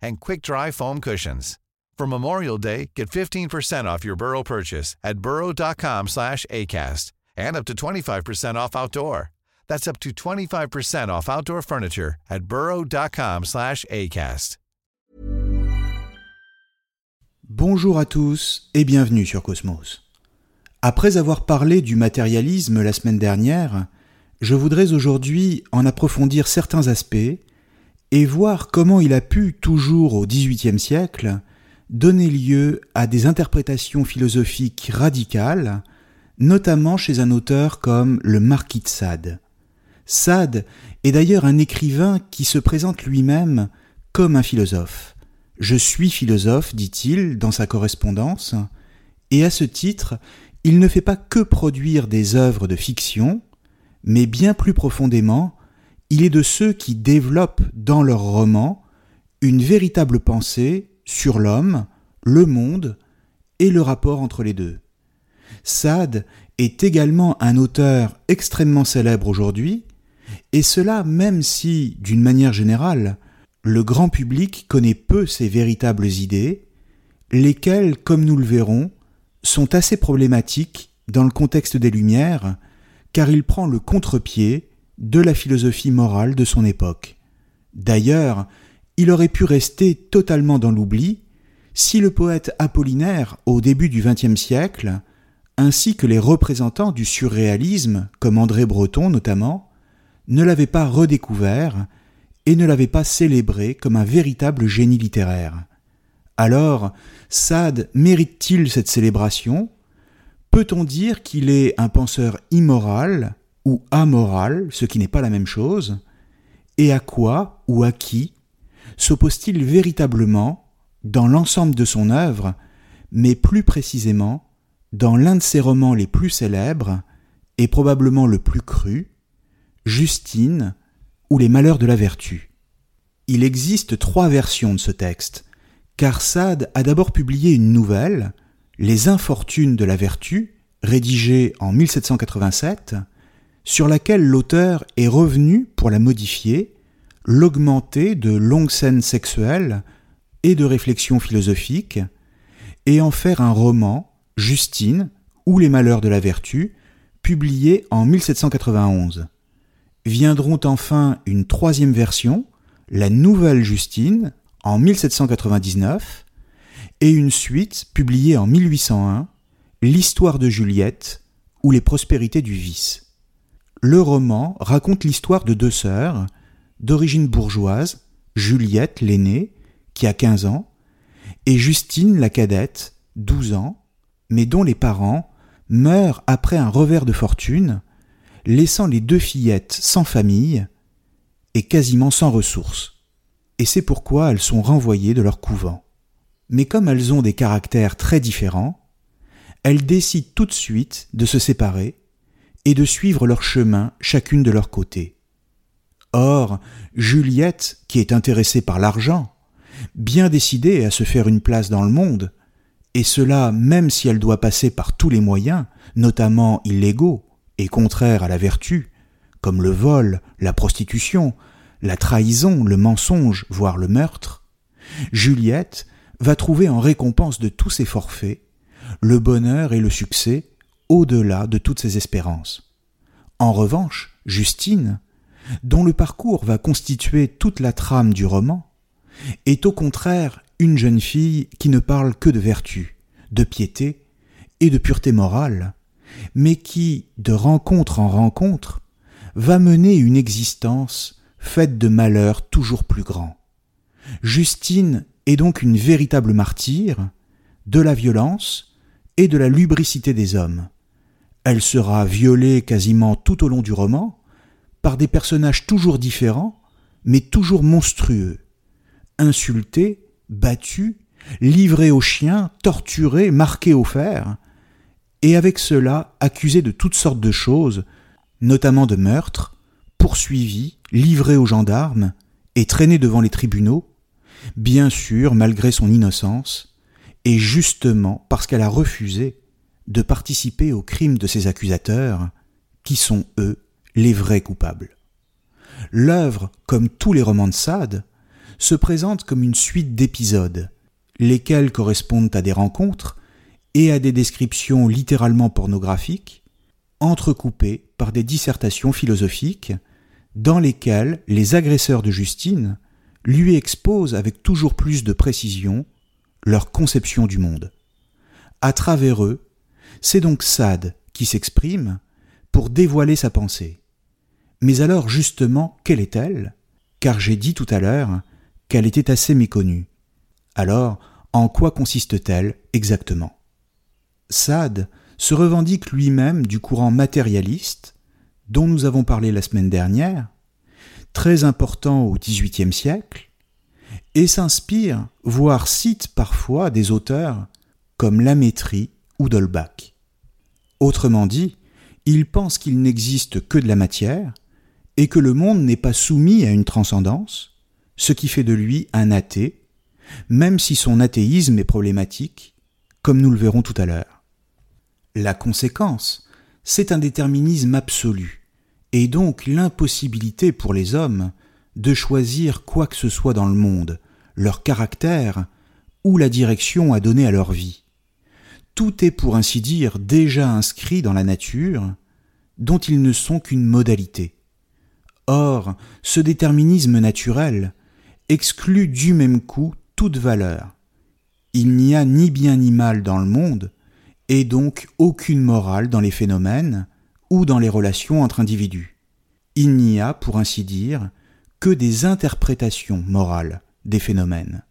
and quick-dry foam cushions. For Memorial Day, get 15% off your Burrow purchase at burrow.com slash ACAST and up to 25% off outdoor. That's up to 25% off outdoor furniture at burrow.com slash ACAST. Bonjour à tous et bienvenue sur Cosmos. Après avoir parlé du matérialisme la semaine dernière, je voudrais aujourd'hui en approfondir certains aspects et voir comment il a pu, toujours au XVIIIe siècle, donner lieu à des interprétations philosophiques radicales, notamment chez un auteur comme le Marquis de Sade. Sade est d'ailleurs un écrivain qui se présente lui-même comme un philosophe. Je suis philosophe, dit-il dans sa correspondance, et à ce titre, il ne fait pas que produire des œuvres de fiction, mais bien plus profondément, il est de ceux qui développent dans leurs romans une véritable pensée sur l'homme, le monde et le rapport entre les deux. Sade est également un auteur extrêmement célèbre aujourd'hui, et cela même si, d'une manière générale, le grand public connaît peu ses véritables idées, lesquelles, comme nous le verrons, sont assez problématiques dans le contexte des Lumières, car il prend le contre-pied de la philosophie morale de son époque. D'ailleurs, il aurait pu rester totalement dans l'oubli si le poète Apollinaire, au début du XXe siècle, ainsi que les représentants du surréalisme, comme André Breton notamment, ne l'avaient pas redécouvert et ne l'avaient pas célébré comme un véritable génie littéraire. Alors, Sade mérite-t-il cette célébration? Peut-on dire qu'il est un penseur immoral ou amoral, ce qui n'est pas la même chose Et à quoi ou à qui s'oppose-t-il véritablement dans l'ensemble de son œuvre, mais plus précisément dans l'un de ses romans les plus célèbres et probablement le plus cru, Justine ou les malheurs de la vertu. Il existe trois versions de ce texte, car Sade a d'abord publié une nouvelle, Les infortunes de la vertu, rédigée en 1787, sur laquelle l'auteur est revenu pour la modifier, l'augmenter de longues scènes sexuelles et de réflexions philosophiques, et en faire un roman, Justine, ou les malheurs de la vertu, publié en 1791 viendront enfin une troisième version, la Nouvelle Justine, en 1799, et une suite publiée en 1801, L'histoire de Juliette ou les prospérités du vice. Le roman raconte l'histoire de deux sœurs, d'origine bourgeoise, Juliette l'aînée, qui a 15 ans, et Justine la cadette, 12 ans, mais dont les parents meurent après un revers de fortune laissant les deux fillettes sans famille et quasiment sans ressources. Et c'est pourquoi elles sont renvoyées de leur couvent. Mais comme elles ont des caractères très différents, elles décident tout de suite de se séparer et de suivre leur chemin chacune de leur côté. Or, Juliette, qui est intéressée par l'argent, bien décidée à se faire une place dans le monde, et cela même si elle doit passer par tous les moyens, notamment illégaux, et contraire à la vertu, comme le vol, la prostitution, la trahison, le mensonge, voire le meurtre, Juliette va trouver en récompense de tous ses forfaits le bonheur et le succès au-delà de toutes ses espérances. En revanche, Justine, dont le parcours va constituer toute la trame du roman, est au contraire une jeune fille qui ne parle que de vertu, de piété et de pureté morale, mais qui, de rencontre en rencontre, va mener une existence faite de malheurs toujours plus grands. Justine est donc une véritable martyre de la violence et de la lubricité des hommes. Elle sera violée quasiment tout au long du roman par des personnages toujours différents, mais toujours monstrueux, insultés, battus, livrés aux chiens, torturés, marqués au fer, et avec cela accusés de toutes sortes de choses, notamment de meurtres, poursuivis, livrés aux gendarmes et traînés devant les tribunaux, bien sûr malgré son innocence, et justement parce qu'elle a refusé de participer au crime de ses accusateurs, qui sont eux les vrais coupables. L'œuvre, comme tous les romans de Sade, se présente comme une suite d'épisodes, lesquels correspondent à des rencontres et à des descriptions littéralement pornographiques, entrecoupées par des dissertations philosophiques, dans lesquelles les agresseurs de Justine lui exposent avec toujours plus de précision leur conception du monde. À travers eux, c'est donc Sade qui s'exprime pour dévoiler sa pensée. Mais alors justement, quelle est-elle? Car j'ai dit tout à l'heure qu'elle était assez méconnue. Alors, en quoi consiste-t-elle exactement? Sade se revendique lui-même du courant matérialiste, dont nous avons parlé la semaine dernière, très important au XVIIIe siècle, et s'inspire, voire cite parfois des auteurs comme Lamétrie ou Dolbach. Autrement dit, il pense qu'il n'existe que de la matière, et que le monde n'est pas soumis à une transcendance, ce qui fait de lui un athée, même si son athéisme est problématique, comme nous le verrons tout à l'heure. La conséquence, c'est un déterminisme absolu, et donc l'impossibilité pour les hommes de choisir quoi que ce soit dans le monde, leur caractère ou la direction à donner à leur vie. Tout est pour ainsi dire déjà inscrit dans la nature, dont ils ne sont qu'une modalité. Or, ce déterminisme naturel exclut du même coup toute valeur. Il n'y a ni bien ni mal dans le monde, et donc aucune morale dans les phénomènes ou dans les relations entre individus. Il n'y a, pour ainsi dire, que des interprétations morales des phénomènes.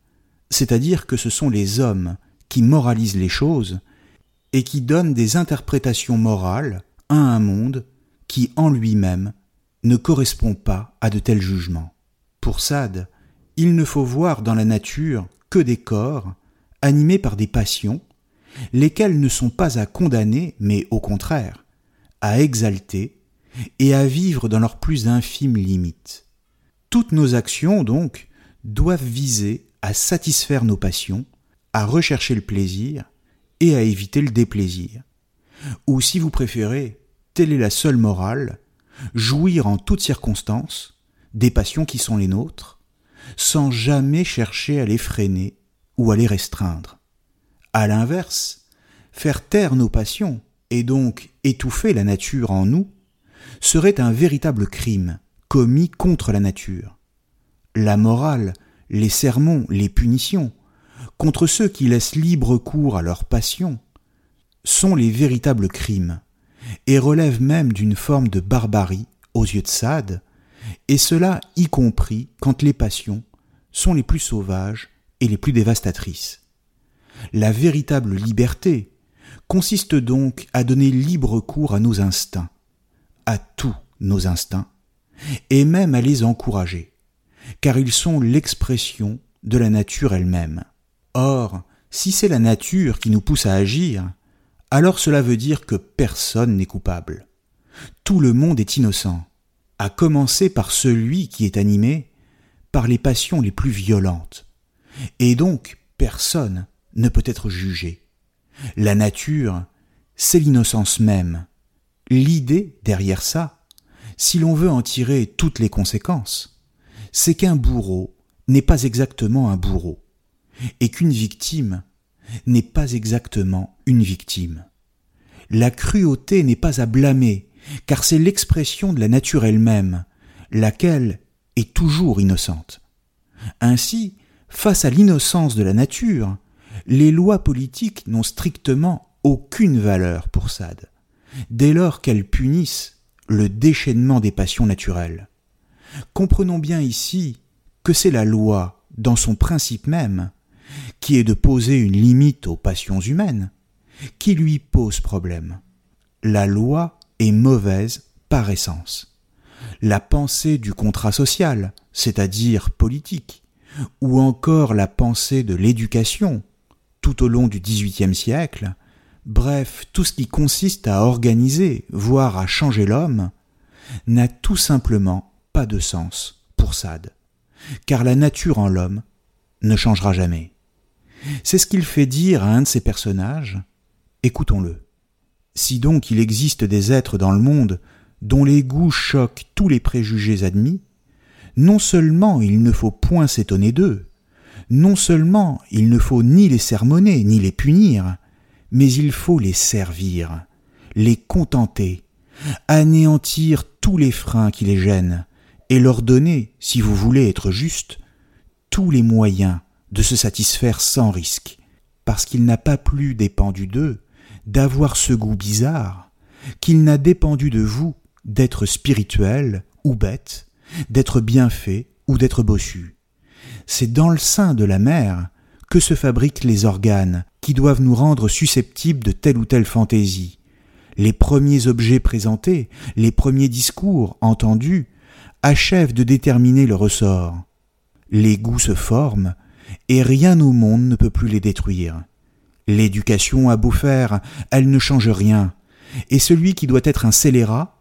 C'est-à-dire que ce sont les hommes qui moralisent les choses et qui donnent des interprétations morales à un monde qui en lui-même ne correspond pas à de tels jugements. Pour Sade, il ne faut voir dans la nature que des corps animés par des passions, lesquelles ne sont pas à condamner, mais au contraire, à exalter et à vivre dans leurs plus infimes limites. Toutes nos actions, donc, doivent viser à satisfaire nos passions, à rechercher le plaisir et à éviter le déplaisir. Ou si vous préférez, telle est la seule morale, jouir en toutes circonstances des passions qui sont les nôtres, sans jamais chercher à les freiner ou à les restreindre. À l'inverse, faire taire nos passions et donc étouffer la nature en nous serait un véritable crime commis contre la nature. La morale, les sermons, les punitions, contre ceux qui laissent libre cours à leurs passions, sont les véritables crimes et relève même d'une forme de barbarie aux yeux de Sade, et cela y compris quand les passions sont les plus sauvages et les plus dévastatrices. La véritable liberté consiste donc à donner libre cours à nos instincts, à tous nos instincts, et même à les encourager, car ils sont l'expression de la nature elle-même. Or, si c'est la nature qui nous pousse à agir, alors cela veut dire que personne n'est coupable. Tout le monde est innocent, à commencer par celui qui est animé par les passions les plus violentes. Et donc personne ne peut être jugé. La nature, c'est l'innocence même. L'idée derrière ça, si l'on veut en tirer toutes les conséquences, c'est qu'un bourreau n'est pas exactement un bourreau, et qu'une victime n'est pas exactement une victime. La cruauté n'est pas à blâmer, car c'est l'expression de la nature elle-même, laquelle est toujours innocente. Ainsi, face à l'innocence de la nature, les lois politiques n'ont strictement aucune valeur pour Sade, dès lors qu'elles punissent le déchaînement des passions naturelles. Comprenons bien ici que c'est la loi dans son principe même, qui est de poser une limite aux passions humaines, qui lui pose problème. La loi est mauvaise par essence. La pensée du contrat social, c'est-à-dire politique, ou encore la pensée de l'éducation, tout au long du XVIIIe siècle, bref, tout ce qui consiste à organiser, voire à changer l'homme, n'a tout simplement pas de sens pour Sade, car la nature en l'homme ne changera jamais. C'est ce qu'il fait dire à un de ses personnages. Écoutons-le. Si donc il existe des êtres dans le monde dont les goûts choquent tous les préjugés admis, non seulement il ne faut point s'étonner d'eux, non seulement il ne faut ni les sermonner ni les punir, mais il faut les servir, les contenter, anéantir tous les freins qui les gênent, et leur donner, si vous voulez être juste, tous les moyens de se satisfaire sans risque, parce qu'il n'a pas plus dépendu d'eux d'avoir ce goût bizarre, qu'il n'a dépendu de vous d'être spirituel ou bête, d'être bien fait ou d'être bossu. C'est dans le sein de la mère que se fabriquent les organes qui doivent nous rendre susceptibles de telle ou telle fantaisie. Les premiers objets présentés, les premiers discours entendus, achèvent de déterminer le ressort. Les goûts se forment, et rien au monde ne peut plus les détruire. L'éducation a beau faire, elle ne change rien, et celui qui doit être un scélérat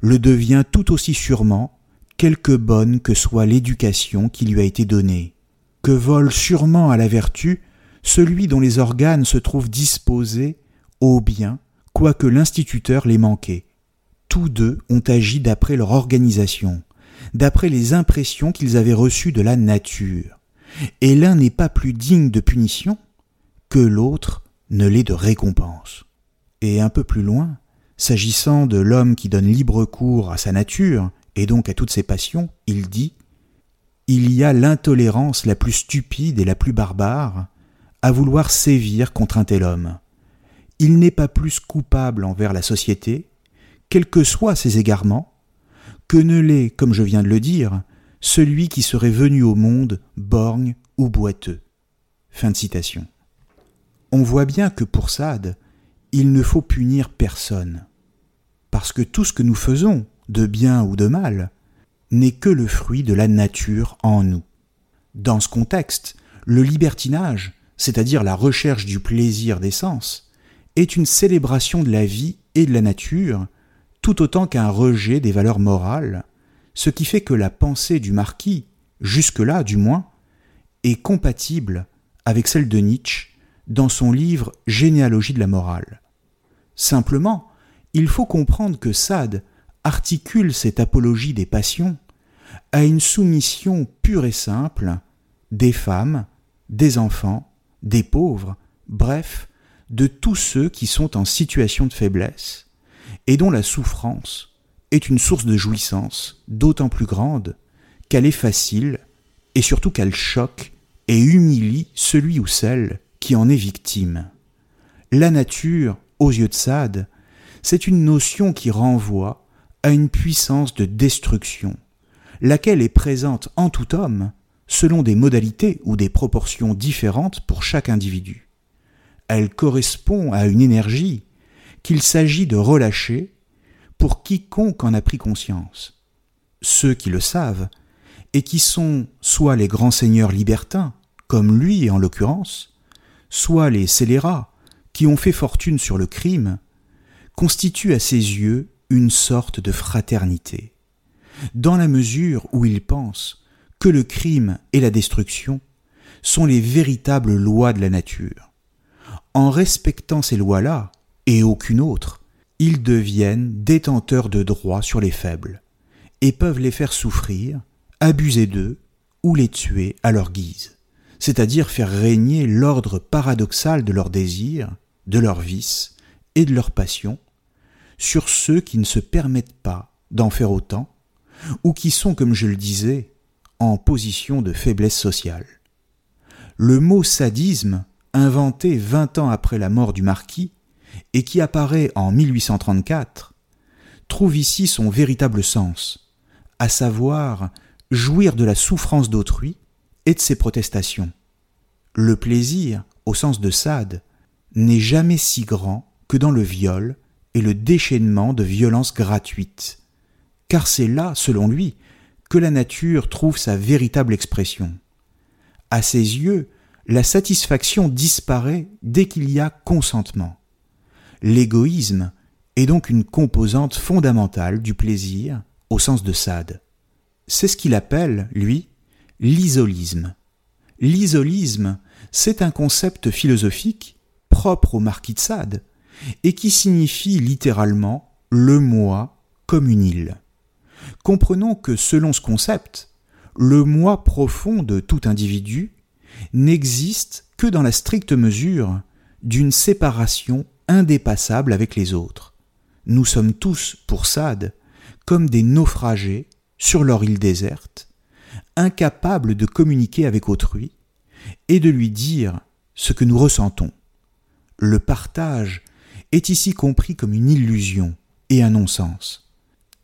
le devient tout aussi sûrement, quelque bonne que soit l'éducation qui lui a été donnée, que vole sûrement à la vertu celui dont les organes se trouvent disposés au bien, quoique l'instituteur les manquait. Tous deux ont agi d'après leur organisation, d'après les impressions qu'ils avaient reçues de la nature, et l'un n'est pas plus digne de punition que l'autre ne l'est de récompense. Et un peu plus loin, s'agissant de l'homme qui donne libre cours à sa nature, et donc à toutes ses passions, il dit Il y a l'intolérance la plus stupide et la plus barbare à vouloir sévir contre un tel homme. Il n'est pas plus coupable envers la société, quels que soient ses égarements, que ne l'est, comme je viens de le dire, celui qui serait venu au monde borgne ou boiteux. Fin de citation. On voit bien que pour Sade, il ne faut punir personne, parce que tout ce que nous faisons, de bien ou de mal, n'est que le fruit de la nature en nous. Dans ce contexte, le libertinage, c'est-à-dire la recherche du plaisir des sens, est une célébration de la vie et de la nature, tout autant qu'un rejet des valeurs morales, ce qui fait que la pensée du marquis, jusque-là du moins, est compatible avec celle de Nietzsche dans son livre Généalogie de la morale. Simplement, il faut comprendre que Sade articule cette apologie des passions à une soumission pure et simple des femmes, des enfants, des pauvres, bref, de tous ceux qui sont en situation de faiblesse, et dont la souffrance est une source de jouissance d'autant plus grande qu'elle est facile et surtout qu'elle choque et humilie celui ou celle qui en est victime. La nature, aux yeux de Sade, c'est une notion qui renvoie à une puissance de destruction, laquelle est présente en tout homme selon des modalités ou des proportions différentes pour chaque individu. Elle correspond à une énergie qu'il s'agit de relâcher pour quiconque en a pris conscience. Ceux qui le savent, et qui sont soit les grands seigneurs libertins, comme lui en l'occurrence, soit les scélérats, qui ont fait fortune sur le crime, constituent à ses yeux une sorte de fraternité, dans la mesure où ils pensent que le crime et la destruction sont les véritables lois de la nature. En respectant ces lois-là, et aucune autre, ils deviennent détenteurs de droits sur les faibles, et peuvent les faire souffrir, abuser d'eux, ou les tuer à leur guise, c'est-à-dire faire régner l'ordre paradoxal de leurs désirs, de leurs vices et de leurs passions, sur ceux qui ne se permettent pas d'en faire autant, ou qui sont, comme je le disais, en position de faiblesse sociale. Le mot sadisme, inventé vingt ans après la mort du marquis, et qui apparaît en 1834, trouve ici son véritable sens, à savoir jouir de la souffrance d'autrui et de ses protestations. Le plaisir, au sens de Sade, n'est jamais si grand que dans le viol et le déchaînement de violences gratuites, car c'est là, selon lui, que la nature trouve sa véritable expression. À ses yeux, la satisfaction disparaît dès qu'il y a consentement. L'égoïsme est donc une composante fondamentale du plaisir au sens de Sade. C'est ce qu'il appelle, lui, l'isolisme. L'isolisme, c'est un concept philosophique propre au marquis de Sade et qui signifie littéralement le moi comme une île. Comprenons que selon ce concept, le moi profond de tout individu n'existe que dans la stricte mesure d'une séparation indépassable avec les autres. Nous sommes tous, pour Sade, comme des naufragés sur leur île déserte, incapables de communiquer avec autrui et de lui dire ce que nous ressentons. Le partage est ici compris comme une illusion et un non-sens.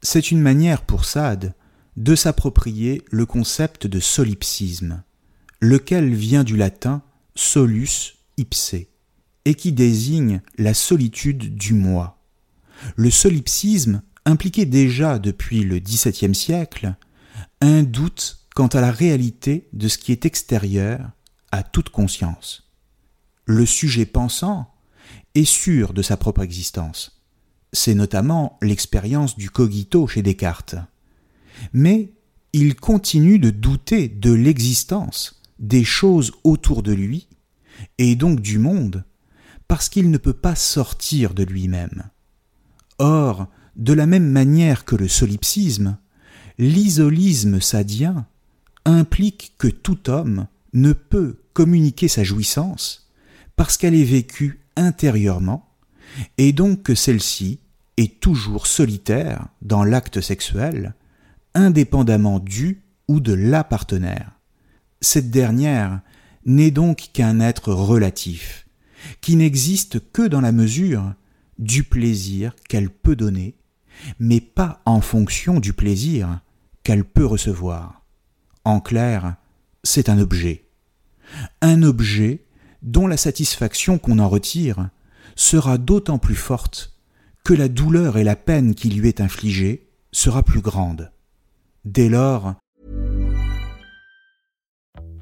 C'est une manière pour Sade de s'approprier le concept de solipsisme, lequel vient du latin solus ipse, et qui désigne la solitude du moi. Le solipsisme impliquait déjà depuis le XVIIe siècle un doute quant à la réalité de ce qui est extérieur à toute conscience. Le sujet pensant est sûr de sa propre existence. C'est notamment l'expérience du cogito chez Descartes. Mais il continue de douter de l'existence des choses autour de lui, et donc du monde, parce qu'il ne peut pas sortir de lui-même. Or, de la même manière que le solipsisme, l'isolisme sadien implique que tout homme ne peut communiquer sa jouissance parce qu'elle est vécue intérieurement, et donc que celle-ci est toujours solitaire dans l'acte sexuel, indépendamment du ou de la partenaire. Cette dernière n'est donc qu'un être relatif, qui n'existe que dans la mesure du plaisir qu'elle peut donner, mais pas en fonction du plaisir qu'elle peut recevoir. En clair, c'est un objet. Un objet dont la satisfaction qu'on en retire sera d'autant plus forte que la douleur et la peine qui lui est infligée sera plus grande. Dès lors,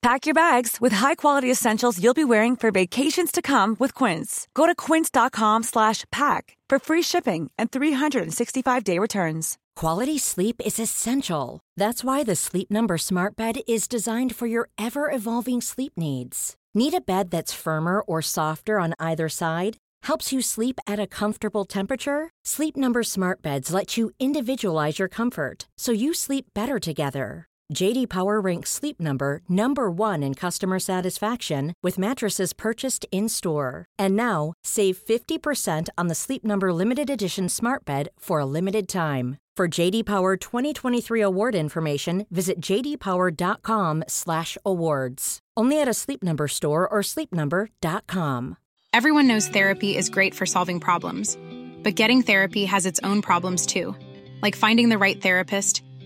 Pack your bags with high-quality essentials you'll be wearing for vacations to come with Quince. Go to quince.com slash pack for free shipping and 365-day returns. Quality sleep is essential. That's why the Sleep Number Smart Bed is designed for your ever evolving sleep needs. Need a bed that's firmer or softer on either side? Helps you sleep at a comfortable temperature? Sleep Number Smart Beds let you individualize your comfort so you sleep better together. JD Power ranks Sleep Number number 1 in customer satisfaction with mattresses purchased in-store. And now, save 50% on the Sleep Number limited edition Smart Bed for a limited time. For JD Power 2023 award information, visit jdpower.com/awards. Only at a Sleep Number store or sleepnumber.com. Everyone knows therapy is great for solving problems, but getting therapy has its own problems too, like finding the right therapist,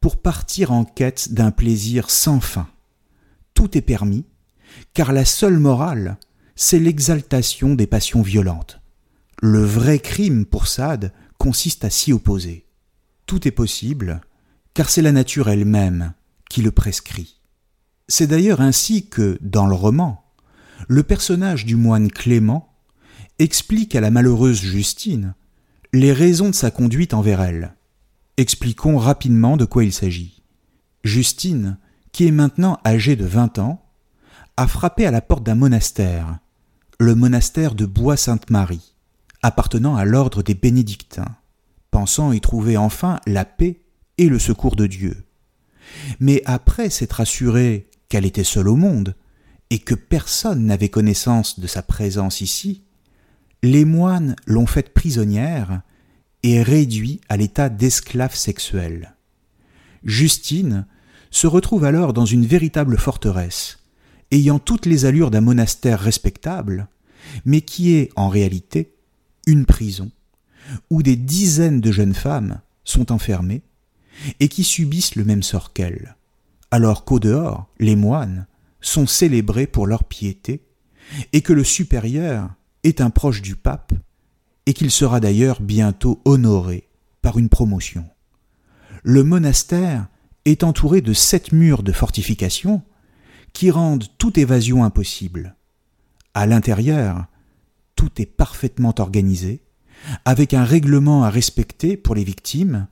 pour partir en quête d'un plaisir sans fin. Tout est permis, car la seule morale, c'est l'exaltation des passions violentes. Le vrai crime pour Sade consiste à s'y opposer. Tout est possible, car c'est la nature elle-même qui le prescrit. C'est d'ailleurs ainsi que, dans le roman, le personnage du moine Clément explique à la malheureuse Justine les raisons de sa conduite envers elle. Expliquons rapidement de quoi il s'agit. Justine, qui est maintenant âgée de vingt ans, a frappé à la porte d'un monastère, le monastère de Bois-Sainte-Marie, appartenant à l'ordre des bénédictins, pensant y trouver enfin la paix et le secours de Dieu. Mais après s'être assurée qu'elle était seule au monde, et que personne n'avait connaissance de sa présence ici, les moines l'ont faite prisonnière et réduit à l'état d'esclave sexuelle. Justine se retrouve alors dans une véritable forteresse, ayant toutes les allures d'un monastère respectable, mais qui est en réalité une prison, où des dizaines de jeunes femmes sont enfermées et qui subissent le même sort qu'elles, alors qu'au dehors, les moines sont célébrés pour leur piété, et que le supérieur est un proche du pape, et qu'il sera d'ailleurs bientôt honoré par une promotion. Le monastère est entouré de sept murs de fortification qui rendent toute évasion impossible. À l'intérieur, tout est parfaitement organisé, avec un règlement à respecter pour les victimes,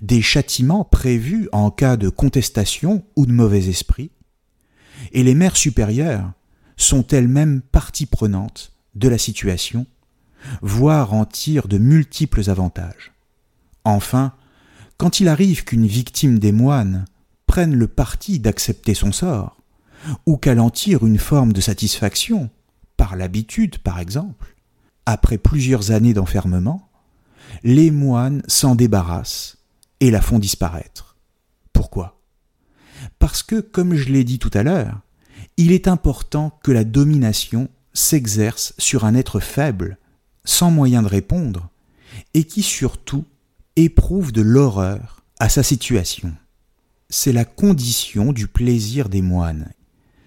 des châtiments prévus en cas de contestation ou de mauvais esprit, et les mères supérieures sont elles-mêmes partie prenante de la situation, voire en tirent de multiples avantages. Enfin, quand il arrive qu'une victime des moines prenne le parti d'accepter son sort, ou qu'elle en tire une forme de satisfaction, par l'habitude par exemple, après plusieurs années d'enfermement, les moines s'en débarrassent et la font disparaître. Pourquoi? Parce que, comme je l'ai dit tout à l'heure, il est important que la domination s'exerce sur un être faible, sans moyen de répondre, et qui surtout éprouve de l'horreur à sa situation. C'est la condition du plaisir des moines,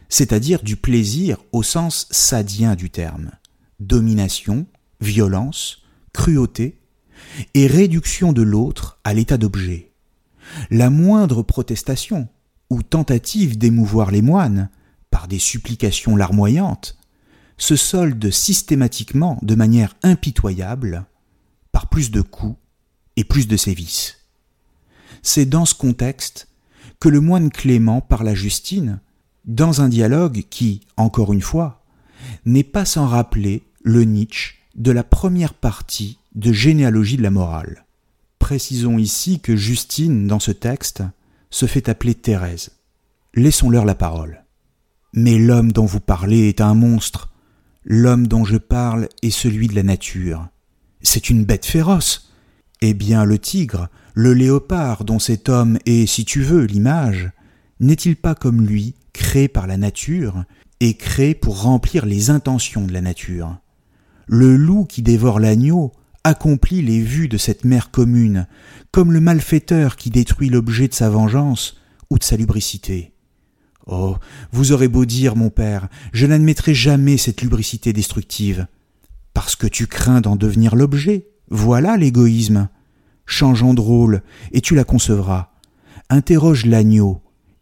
c'est-à-dire du plaisir au sens sadien du terme. Domination, violence, cruauté, et réduction de l'autre à l'état d'objet. La moindre protestation ou tentative d'émouvoir les moines par des supplications larmoyantes se solde systématiquement de manière impitoyable par plus de coups et plus de sévices. C'est dans ce contexte que le moine Clément parle à Justine dans un dialogue qui, encore une fois, n'est pas sans rappeler le Nietzsche de la première partie de généalogie de la morale. Précisons ici que Justine, dans ce texte, se fait appeler Thérèse. Laissons-leur la parole. Mais l'homme dont vous parlez est un monstre. L'homme dont je parle est celui de la nature. C'est une bête féroce. Eh bien, le tigre, le léopard dont cet homme est, si tu veux, l'image, n'est-il pas comme lui, créé par la nature, et créé pour remplir les intentions de la nature? Le loup qui dévore l'agneau accomplit les vues de cette mère commune, comme le malfaiteur qui détruit l'objet de sa vengeance ou de sa lubricité. Oh. Vous aurez beau dire, mon père, je n'admettrai jamais cette lubricité destructive. Parce que tu crains d'en devenir l'objet. Voilà l'égoïsme. Changeons de rôle, et tu la concevras. Interroge l'agneau.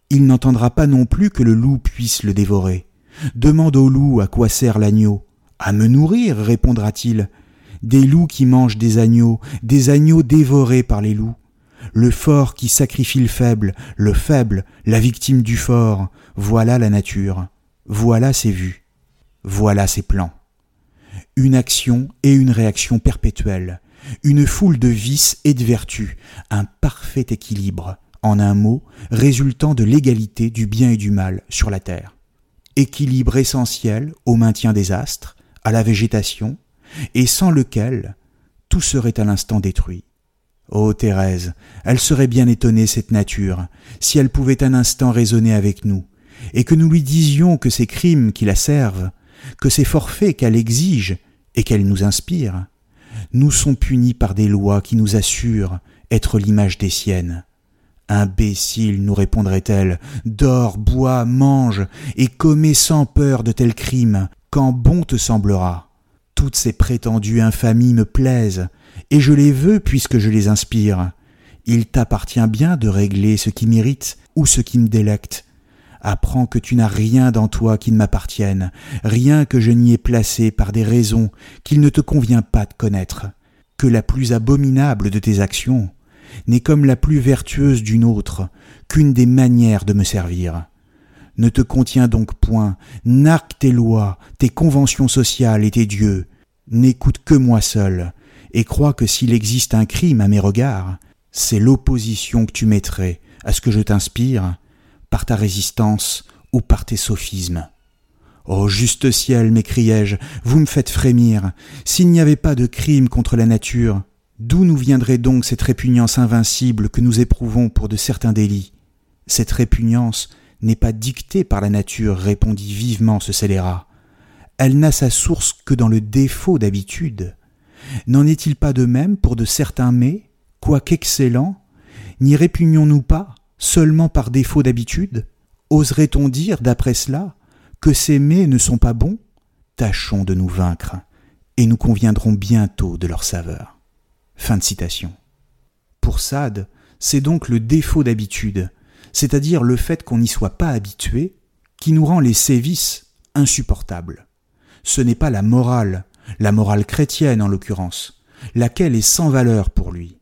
Il n'entendra pas non plus que le loup puisse le dévorer. Demande au loup à quoi sert l'agneau. À me nourrir, répondra-t-il des loups qui mangent des agneaux, des agneaux dévorés par les loups. Le fort qui sacrifie le faible, le faible, la victime du fort, voilà la nature, voilà ses vues, voilà ses plans. Une action et une réaction perpétuelle, une foule de vices et de vertus, un parfait équilibre, en un mot, résultant de l'égalité du bien et du mal sur la terre. Équilibre essentiel au maintien des astres, à la végétation, et sans lequel tout serait à l'instant détruit. Ô Thérèse, elle serait bien étonnée, cette nature, si elle pouvait un instant raisonner avec nous, et que nous lui disions que ces crimes qui la servent, que ces forfaits qu'elle exige et qu'elle nous inspire, nous sont punis par des lois qui nous assurent être l'image des siennes. Imbécile, nous répondrait-elle, dors, bois, mange, et commets sans peur de tels crimes, quand bon te semblera. Toutes ces prétendues infamies me plaisent, et je les veux puisque je les inspire. Il t'appartient bien de régler ce qui m'irrite ou ce qui me délecte. Apprends que tu n'as rien dans toi qui ne m'appartienne, rien que je n'y ai placé par des raisons qu'il ne te convient pas de connaître, que la plus abominable de tes actions n'est comme la plus vertueuse d'une autre, qu'une des manières de me servir. Ne te contiens donc point, n'arque tes lois, tes conventions sociales et tes dieux, n'écoute que moi seul, et crois que s'il existe un crime à mes regards, c'est l'opposition que tu mettrais à ce que je t'inspire, par ta résistance ou par tes sophismes. Ô juste ciel, m'écriai-je, vous me faites frémir. S'il n'y avait pas de crime contre la nature, d'où nous viendrait donc cette répugnance invincible que nous éprouvons pour de certains délits? Cette répugnance n'est pas dictée par la nature, répondit vivement ce scélérat. Elle n'a sa source que dans le défaut d'habitude. N'en est-il pas de même pour de certains mets, quoiqu'excellents N'y répugnons-nous pas seulement par défaut d'habitude? Oserait-on dire, d'après cela, que ces mets ne sont pas bons? Tâchons de nous vaincre, et nous conviendrons bientôt de leur saveur. Pour Sade, c'est donc le défaut d'habitude, c'est-à-dire le fait qu'on n'y soit pas habitué, qui nous rend les sévices insupportables. Ce n'est pas la morale, la morale chrétienne en l'occurrence, laquelle est sans valeur pour lui?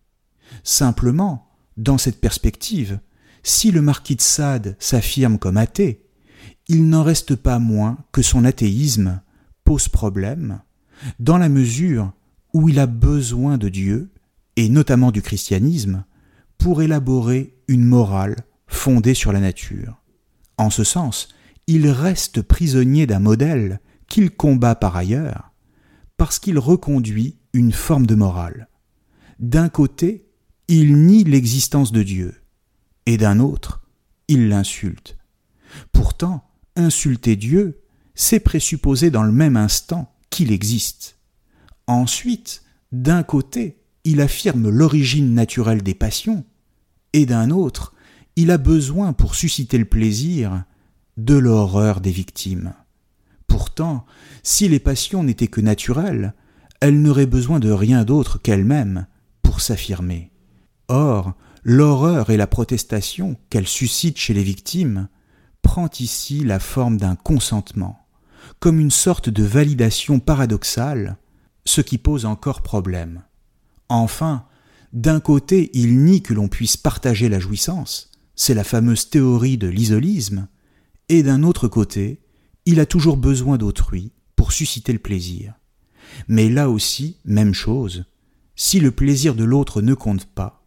Simplement, dans cette perspective, si le marquis de Sade s'affirme comme athée, il n'en reste pas moins que son athéisme pose problème, dans la mesure où il a besoin de Dieu, et notamment du christianisme, pour élaborer une morale fondée sur la nature. En ce sens, il reste prisonnier d'un modèle qu'il combat par ailleurs, parce qu'il reconduit une forme de morale. D'un côté, il nie l'existence de Dieu, et d'un autre, il l'insulte. Pourtant, insulter Dieu, c'est présupposer dans le même instant qu'il existe. Ensuite, d'un côté, il affirme l'origine naturelle des passions, et d'un autre, il a besoin pour susciter le plaisir de l'horreur des victimes. Pourtant, si les passions n'étaient que naturelles, elles n'auraient besoin de rien d'autre qu'elles-mêmes pour s'affirmer. Or, l'horreur et la protestation qu'elle suscite chez les victimes prend ici la forme d'un consentement, comme une sorte de validation paradoxale, ce qui pose encore problème. Enfin, d'un côté, il nie que l'on puisse partager la jouissance, c'est la fameuse théorie de l'isolisme, et d'un autre côté, il a toujours besoin d'autrui pour susciter le plaisir. Mais là aussi, même chose, si le plaisir de l'autre ne compte pas,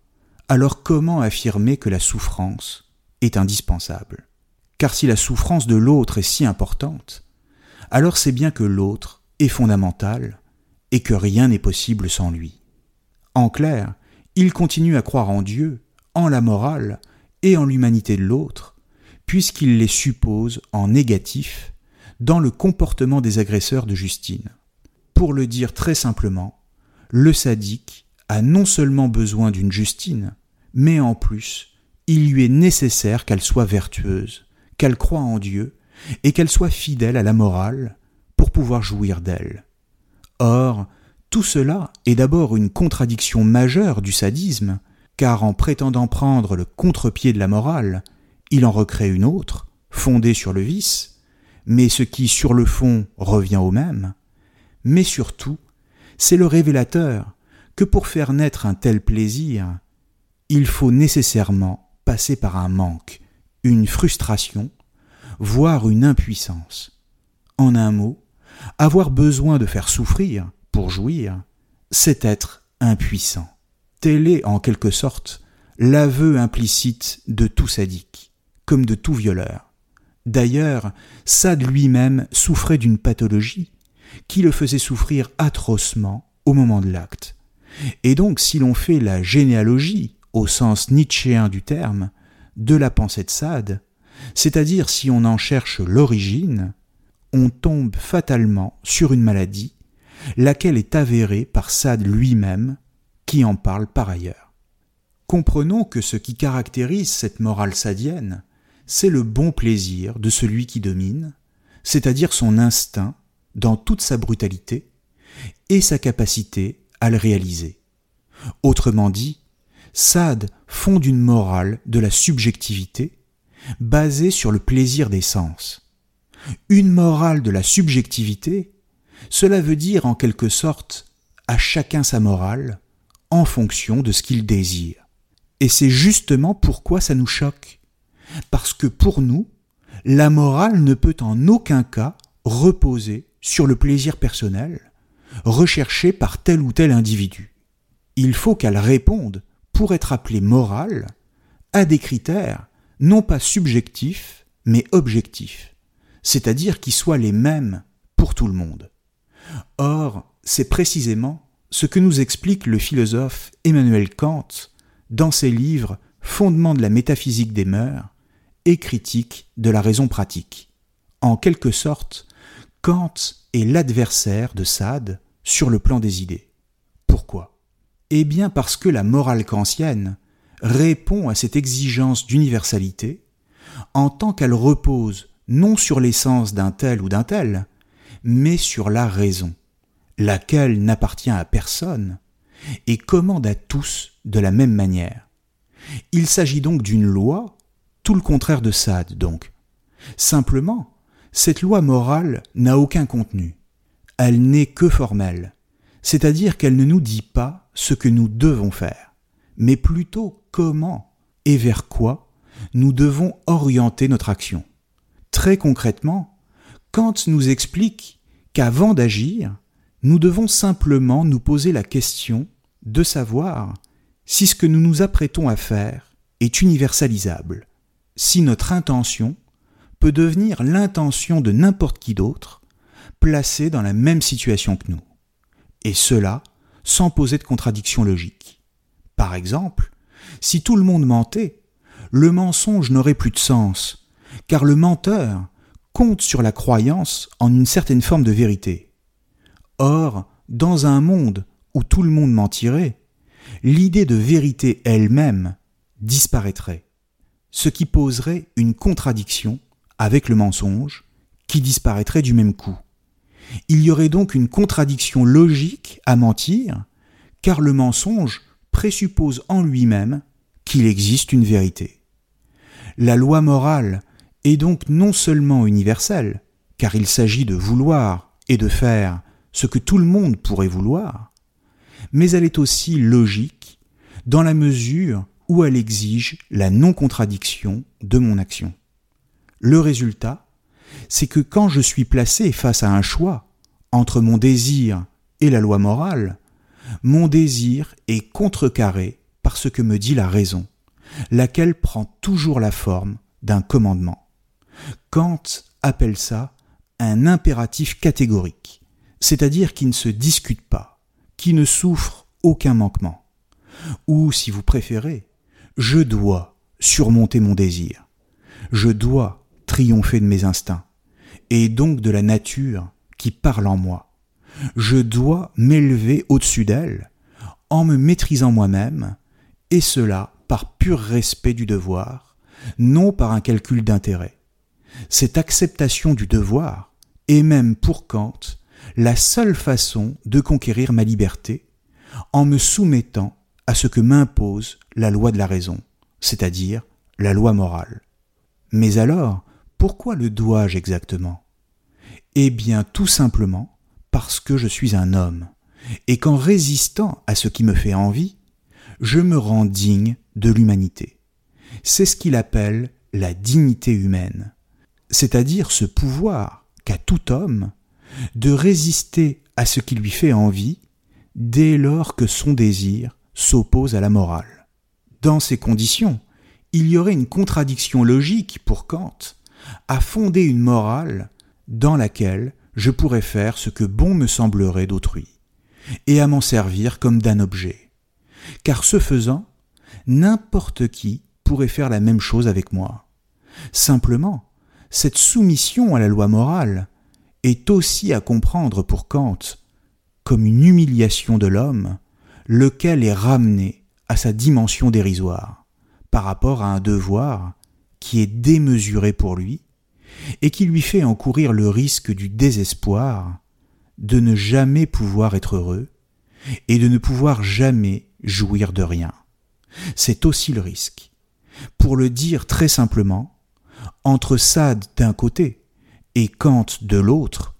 alors comment affirmer que la souffrance est indispensable? Car si la souffrance de l'autre est si importante, alors c'est bien que l'autre est fondamental et que rien n'est possible sans lui. En clair, il continue à croire en Dieu, en la morale et en l'humanité de l'autre, puisqu'il les suppose en négatif dans le comportement des agresseurs de Justine. Pour le dire très simplement, le sadique a non seulement besoin d'une Justine, mais en plus, il lui est nécessaire qu'elle soit vertueuse, qu'elle croie en Dieu, et qu'elle soit fidèle à la morale pour pouvoir jouir d'elle. Or, tout cela est d'abord une contradiction majeure du sadisme, car en prétendant prendre le contre-pied de la morale, il en recrée une autre, fondée sur le vice, mais ce qui sur le fond revient au même. Mais surtout, c'est le révélateur que pour faire naître un tel plaisir, il faut nécessairement passer par un manque, une frustration, voire une impuissance. En un mot, avoir besoin de faire souffrir pour jouir, c'est être impuissant. Tel est, en quelque sorte, l'aveu implicite de tout sadique, comme de tout violeur. D'ailleurs, Sade lui-même souffrait d'une pathologie qui le faisait souffrir atrocement au moment de l'acte. Et donc, si l'on fait la généalogie, au sens nietzschéen du terme, de la pensée de Sade, c'est-à-dire si on en cherche l'origine, on tombe fatalement sur une maladie laquelle est avérée par Sade lui-même, qui en parle par ailleurs. Comprenons que ce qui caractérise cette morale sadienne, c'est le bon plaisir de celui qui domine, c'est-à-dire son instinct dans toute sa brutalité et sa capacité à le réaliser. Autrement dit, Sade fonde une morale de la subjectivité basée sur le plaisir des sens. Une morale de la subjectivité, cela veut dire en quelque sorte à chacun sa morale en fonction de ce qu'il désire. Et c'est justement pourquoi ça nous choque. Parce que pour nous, la morale ne peut en aucun cas reposer sur le plaisir personnel, recherché par tel ou tel individu. Il faut qu'elle réponde, pour être appelée morale, à des critères non pas subjectifs, mais objectifs, c'est-à-dire qui soient les mêmes pour tout le monde. Or, c'est précisément ce que nous explique le philosophe Emmanuel Kant dans ses livres Fondements de la métaphysique des mœurs et Critique de la raison pratique. En quelque sorte, Kant est l'adversaire de Sade sur le plan des idées. Pourquoi? Eh bien parce que la morale kantienne répond à cette exigence d'universalité en tant qu'elle repose non sur l'essence d'un tel ou d'un tel, mais sur la raison, laquelle n'appartient à personne et commande à tous de la même manière. Il s'agit donc d'une loi, tout le contraire de Sade donc. Simplement, cette loi morale n'a aucun contenu. Elle n'est que formelle, c'est-à-dire qu'elle ne nous dit pas ce que nous devons faire, mais plutôt comment et vers quoi nous devons orienter notre action. Très concrètement, Kant nous explique qu'avant d'agir, nous devons simplement nous poser la question de savoir si ce que nous nous apprêtons à faire est universalisable, si notre intention peut devenir l'intention de n'importe qui d'autre, placé dans la même situation que nous, et cela sans poser de contradiction logique. Par exemple, si tout le monde mentait, le mensonge n'aurait plus de sens, car le menteur compte sur la croyance en une certaine forme de vérité. Or, dans un monde où tout le monde mentirait, l'idée de vérité elle-même disparaîtrait, ce qui poserait une contradiction avec le mensonge, qui disparaîtrait du même coup. Il y aurait donc une contradiction logique à mentir, car le mensonge présuppose en lui-même qu'il existe une vérité. La loi morale est donc non seulement universelle, car il s'agit de vouloir et de faire ce que tout le monde pourrait vouloir, mais elle est aussi logique dans la mesure où elle exige la non-contradiction de mon action. Le résultat, c'est que quand je suis placé face à un choix entre mon désir et la loi morale, mon désir est contrecarré par ce que me dit la raison, laquelle prend toujours la forme d'un commandement. Kant appelle ça un impératif catégorique, c'est-à-dire qui ne se discute pas, qui ne souffre aucun manquement. Ou, si vous préférez, je dois surmonter mon désir, je dois triompher de mes instincts, et donc de la nature qui parle en moi. Je dois m'élever au-dessus d'elle, en me maîtrisant moi-même, et cela par pur respect du devoir, non par un calcul d'intérêt. Cette acceptation du devoir est même pour Kant la seule façon de conquérir ma liberté, en me soumettant à ce que m'impose la loi de la raison, c'est-à-dire la loi morale. Mais alors, pourquoi le dois-je exactement? Eh bien, tout simplement parce que je suis un homme, et qu'en résistant à ce qui me fait envie, je me rends digne de l'humanité. C'est ce qu'il appelle la dignité humaine, c'est-à-dire ce pouvoir qu'a tout homme de résister à ce qui lui fait envie dès lors que son désir s'oppose à la morale. Dans ces conditions, il y aurait une contradiction logique pour Kant à fonder une morale dans laquelle je pourrais faire ce que bon me semblerait d'autrui, et à m'en servir comme d'un objet. Car ce faisant, n'importe qui pourrait faire la même chose avec moi. Simplement, cette soumission à la loi morale est aussi à comprendre pour Kant comme une humiliation de l'homme, lequel est ramené à sa dimension dérisoire par rapport à un devoir qui est démesuré pour lui et qui lui fait encourir le risque du désespoir de ne jamais pouvoir être heureux et de ne pouvoir jamais jouir de rien. C'est aussi le risque. Pour le dire très simplement, entre Sade d'un côté et Kant de l'autre,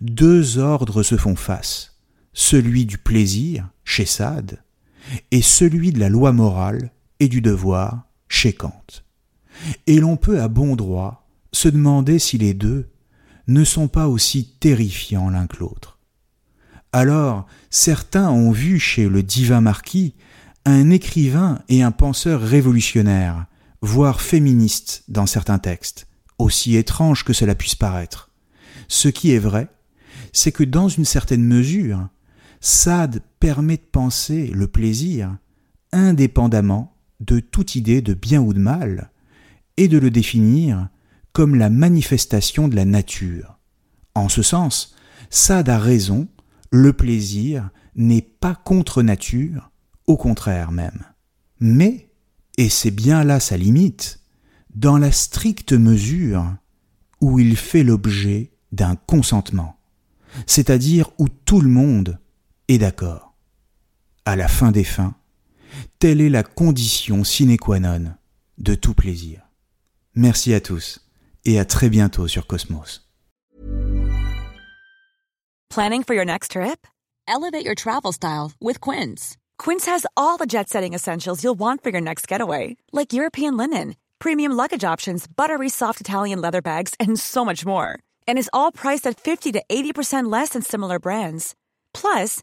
deux ordres se font face, celui du plaisir chez Sade et celui de la loi morale et du devoir chez Kant. Et l'on peut à bon droit se demander si les deux ne sont pas aussi terrifiants l'un que l'autre. Alors, certains ont vu chez le divin marquis un écrivain et un penseur révolutionnaire, voire féministe dans certains textes, aussi étrange que cela puisse paraître. Ce qui est vrai, c'est que dans une certaine mesure, Sade permet de penser le plaisir indépendamment de toute idée de bien ou de mal, et de le définir comme la manifestation de la nature. En ce sens, Sade a raison, le plaisir n'est pas contre nature, au contraire même. Mais, et c'est bien là sa limite, dans la stricte mesure où il fait l'objet d'un consentement, c'est-à-dire où tout le monde est d'accord. À la fin des fins, telle est la condition sine qua non de tout plaisir. Merci à tous et à très bientôt sur Cosmos. Planning for your next trip? Elevate your travel style with Quince. Quince has all the jet setting essentials you'll want for your next getaway, like European linen, premium luggage options, buttery soft Italian leather bags, and so much more. And is all priced at 50 to 80% less than similar brands. Plus,